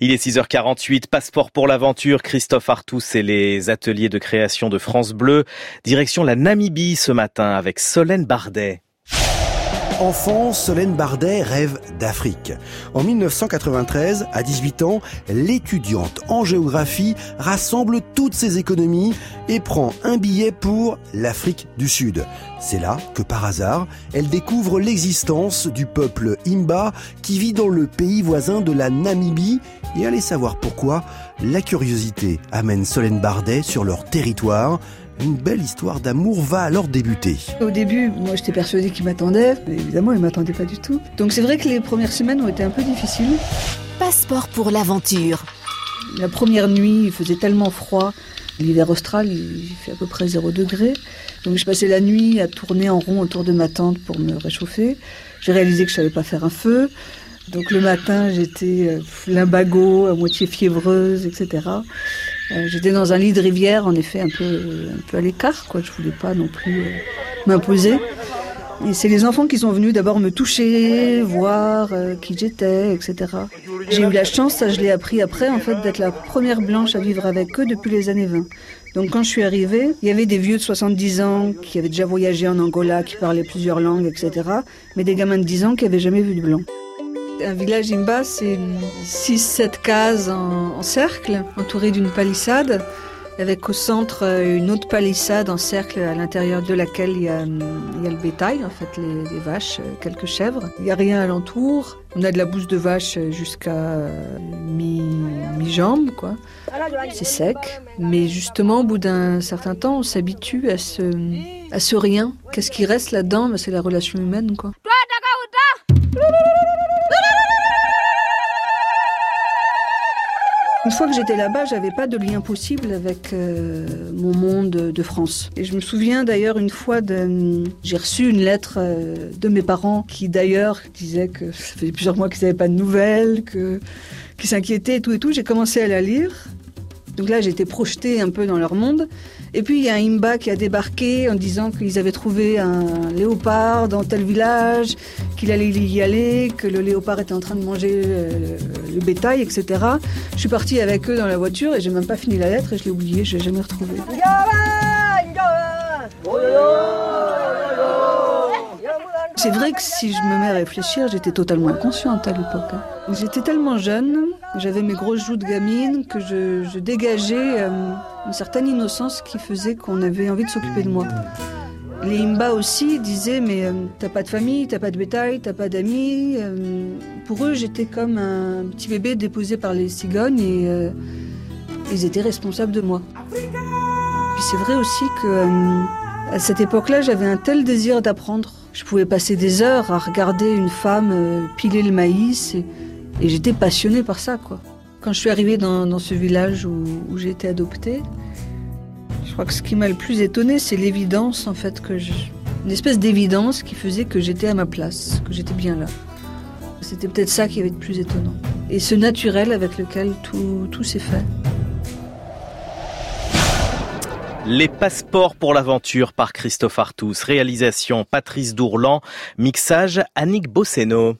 Il est 6h48, passeport pour l'aventure, Christophe Artus et les ateliers de création de France Bleu. Direction la Namibie ce matin avec Solène Bardet. Enfant, Solène Bardet rêve d'Afrique. En 1993, à 18 ans, l'étudiante en géographie rassemble toutes ses économies et prend un billet pour l'Afrique du Sud. C'est là que par hasard, elle découvre l'existence du peuple Imba qui vit dans le pays voisin de la Namibie et allez savoir pourquoi, la curiosité amène Solène Bardet sur leur territoire une belle histoire d'amour va alors débuter. Au début, moi j'étais persuadée qu'il m'attendait, mais évidemment il m'attendait pas du tout. Donc c'est vrai que les premières semaines ont été un peu difficiles. Passeport pour l'aventure. La première nuit, il faisait tellement froid. L'hiver austral, il fait à peu près 0 degré. Donc je passais la nuit à tourner en rond autour de ma tente pour me réchauffer. J'ai réalisé que je savais pas faire un feu. Donc le matin, j'étais euh, limbago, à moitié fiévreuse, etc. Euh, j'étais dans un lit de rivière, en effet, un peu, à l'écart, quoi. Je voulais pas non plus euh, m'imposer. Et c'est les enfants qui sont venus d'abord me toucher, voir qui j'étais, etc. J'ai eu la chance, ça je l'ai appris après, en fait, d'être la première blanche à vivre avec eux depuis les années 20. Donc quand je suis arrivée, il y avait des vieux de 70 ans qui avaient déjà voyagé en Angola, qui parlaient plusieurs langues, etc. Mais des gamins de 10 ans qui n'avaient jamais vu de blanc. Un village Imba, c'est 6-7 cases en, cercle, entourées d'une palissade, avec au centre euh, une autre palissade en cercle à l'intérieur de laquelle il y, a, le bétail, en fait, les, vaches, euh, quelques chèvres. Il n'y a rien alentour. On a de la bouse de vache jusqu'à euh, mi-jambe, quoi. C'est sec. Mais justement, au bout d'un certain temps, on s'habitue à ce, à ce rien. Qu'est-ce qui reste là-dedans? Ben, C'est la relation humaine, quoi. Une fois que j'étais là-bas, j'avais pas de lien possible avec euh, mon monde de France. Et je me souviens d'ailleurs une fois, j'ai reçu une lettre euh, de mes parents qui d'ailleurs disaient que ça faisait plusieurs mois qu'ils n'avaient pas de nouvelles, que, qu'ils s'inquiétaient et tout et tout. J'ai commencé à la lire. Donc là, j'étais projetée un peu dans leur monde. Et puis, il y a un Imba qui a débarqué en disant qu'ils avaient trouvé un léopard dans tel village, qu'il allait y aller, que le léopard était en train de manger euh, le, bétail, etc. Je suis partie avec eux dans la voiture et j'ai même pas fini la lettre et je l'ai oubliée, je l'ai jamais retrouvée. C'est vrai que si je me mets à réfléchir, j'étais totalement inconsciente à l'époque. Hein. J'étais tellement jeune, j'avais mes grosses joues de gamine, que je, dégageais euh, une certaine innocence qui faisait qu'on avait envie de s'occuper de moi. Les Imba aussi disaient mais euh, t'as pas de famille, t'as pas de bétail, t'as pas d'amis. Euh, pour eux, j'étais comme un petit bébé déposé par les cigognes et ils étaient responsables de moi. Puis c'est vrai aussi que à cette époque-là, j'avais un tel désir d'apprendre je pouvais passer des heures à regarder une femme piler le maïs j'étais passionnée par ça. Quoi. Quand je suis arrivée dans, ce village où, j'ai été adoptée, je crois que ce qui m'a le plus étonnée, c'est l'évidence en fait que une espèce d'évidence qui faisait que j'étais à ma place, que j'étais bien là. C'était peut-être ça qui avait de plus étonnant. Et ce naturel avec lequel tout, tout s'est fait. Les passeports pour l'aventure par Christophe Artus. Réalisation Patrice Dourlan. Mixage Annick Bosseno.